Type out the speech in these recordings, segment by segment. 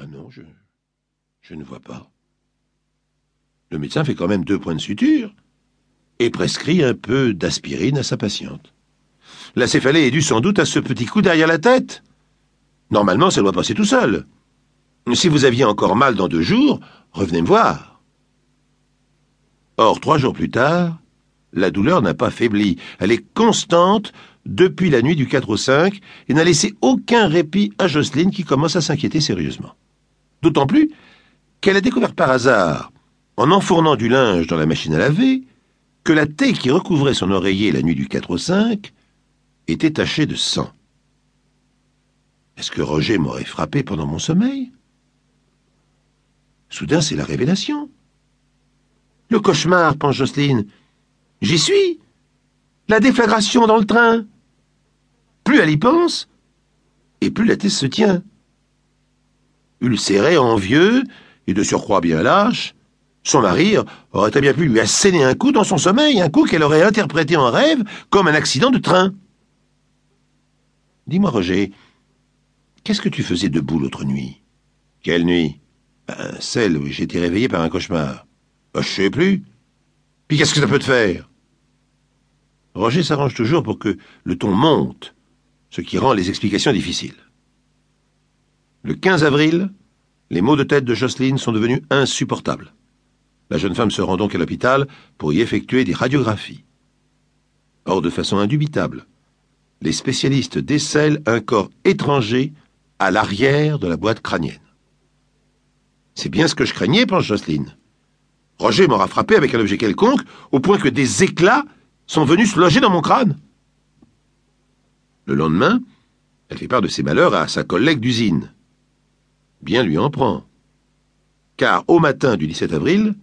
Ah non, je. ne vois pas. Le médecin fait quand même deux points de suture et prescrit un peu d'aspirine à sa patiente. La céphalée est due sans doute à ce petit coup derrière la tête. Normalement, ça doit passer tout seul. Si vous aviez encore mal dans deux jours, revenez me voir. Or, trois jours plus tard, la douleur n'a pas faibli. Elle est constante depuis la nuit du 4 au 5 et n'a laissé aucun répit à Jocelyne qui commence à s'inquiéter sérieusement. D'autant plus qu'elle a découvert par hasard, en enfournant du linge dans la machine à laver, que la taie qui recouvrait son oreiller la nuit du 4 au 5 était tachée de sang. Est-ce que Roger m'aurait frappé pendant mon sommeil? Soudain, c'est la révélation. Le cauchemar, pense Jocelyne. J'y suis. La déflagration dans le train. Plus elle y pense, et plus la tête se tient. Ulcéré, envieux, et de surcroît bien lâche, son mari aurait très bien pu lui asséner un coup dans son sommeil, un coup qu'elle aurait interprété en rêve comme un accident de train. Dis-moi, Roger, qu'est-ce que tu faisais debout l'autre nuit? Quelle nuit? Ben, Celle où j'étais réveillé par un cauchemar. Ben, je sais plus. Puis qu'est-ce que ça peut te faire? Roger s'arrange toujours pour que le ton monte, ce qui rend les explications difficiles. Le 15 avril, les maux de tête de Jocelyne sont devenus insupportables. La jeune femme se rend donc à l'hôpital pour y effectuer des radiographies. Or, de façon indubitable, les spécialistes décèlent un corps étranger à l'arrière de la boîte crânienne. C'est bien ce que je craignais, pense Jocelyne. Roger m'aura frappé avec un objet quelconque, au point que des éclats sont venus se loger dans mon crâne. Le lendemain, elle fait part de ses malheurs à sa collègue d'usine. Bien lui en prend. Car au matin du 17 avril,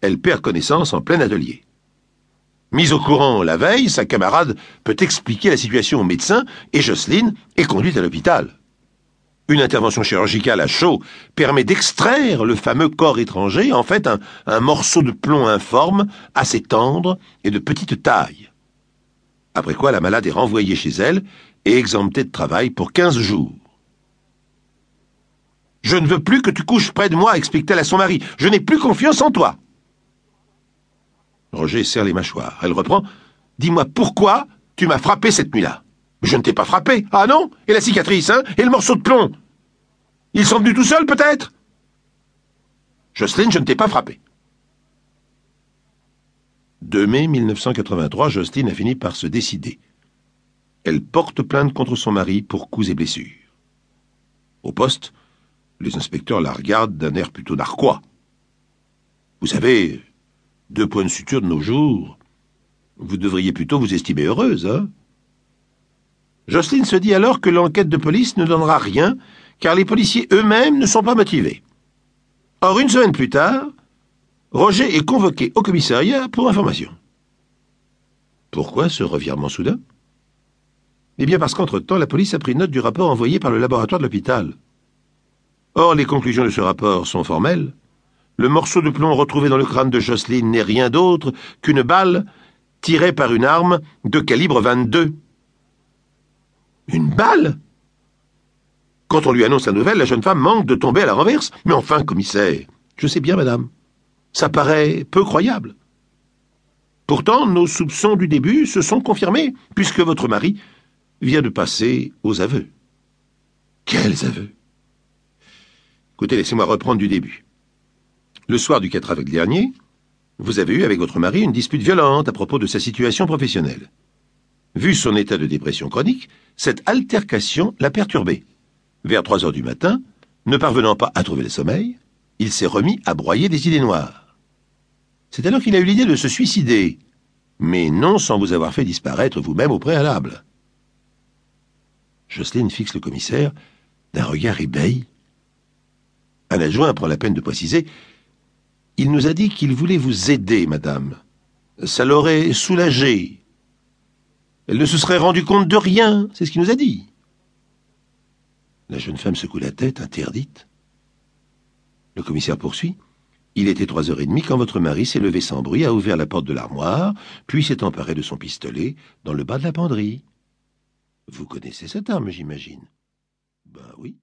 elle perd connaissance en plein atelier. Mise au courant la veille, sa camarade peut expliquer la situation au médecin et Jocelyne est conduite à l'hôpital. Une intervention chirurgicale à chaud permet d'extraire le fameux corps étranger, en fait un, un, morceau de plomb informe, assez tendre et de petite taille. Après quoi la malade est renvoyée chez elle et exemptée de travail pour quinze jours. Je ne veux plus que tu couches près de moi, explique-t-elle à son mari. Je n'ai plus confiance en toi. Roger serre les mâchoires. Elle reprend. Dis-moi pourquoi tu m'as frappé cette nuit-là. Je ne t'ai pas frappé. Ah non? Et la cicatrice, hein? Et le morceau de plomb? Ils sont venus tout seuls, peut-être? Jocelyne, je ne t'ai pas frappé. 2 mai 1983, Jocelyne a fini par se décider. Elle porte plainte contre son mari pour coups et blessures. Au poste, les inspecteurs la regardent d'un air plutôt narquois. Vous savez, deux points de suture de nos jours. Vous devriez plutôt vous estimer heureuse, hein Jocelyne se dit alors que l'enquête de police ne donnera rien, car les policiers eux-mêmes ne sont pas motivés. Or, une semaine plus tard, Roger est convoqué au commissariat pour information. Pourquoi ce revirement soudain? Eh bien parce qu'entre-temps, la police a pris note du rapport envoyé par le laboratoire de l'hôpital. Or, les conclusions de ce rapport sont formelles. Le morceau de plomb retrouvé dans le crâne de Jocelyne n'est rien d'autre qu'une balle tirée par une arme de calibre 22. Une balle? Quand on lui annonce la nouvelle, la jeune femme manque de tomber à la renverse. Mais enfin, commissaire, je sais bien, madame, ça paraît peu croyable. Pourtant, nos soupçons du début se sont confirmés, puisque votre mari vient de passer aux aveux. Quels aveux? Écoutez, laissez-moi reprendre du début. Le soir du 4 avril dernier, vous avez eu avec votre mari une dispute violente à propos de sa situation professionnelle. Vu son état de dépression chronique, cette altercation l'a perturbé. Vers trois heures du matin, ne parvenant pas à trouver le sommeil, il s'est remis à broyer des idées noires. C'est alors qu'il a eu l'idée de se suicider, mais non sans vous avoir fait disparaître vous-même au préalable. Jocelyne fixe le commissaire d'un regard ébahi. Un adjoint prend la peine de préciser il nous a dit qu'il voulait vous aider, madame. Ça l'aurait soulagée. Elle ne se serait rendue compte de rien, c'est ce qu'il nous a dit. La jeune femme secoue la tête, interdite. Le commissaire poursuit. Il était trois heures et demie quand votre mari s'est levé sans bruit, a ouvert la porte de l'armoire, puis s'est emparé de son pistolet dans le bas de la penderie. Vous connaissez cette arme, j'imagine. Ben oui.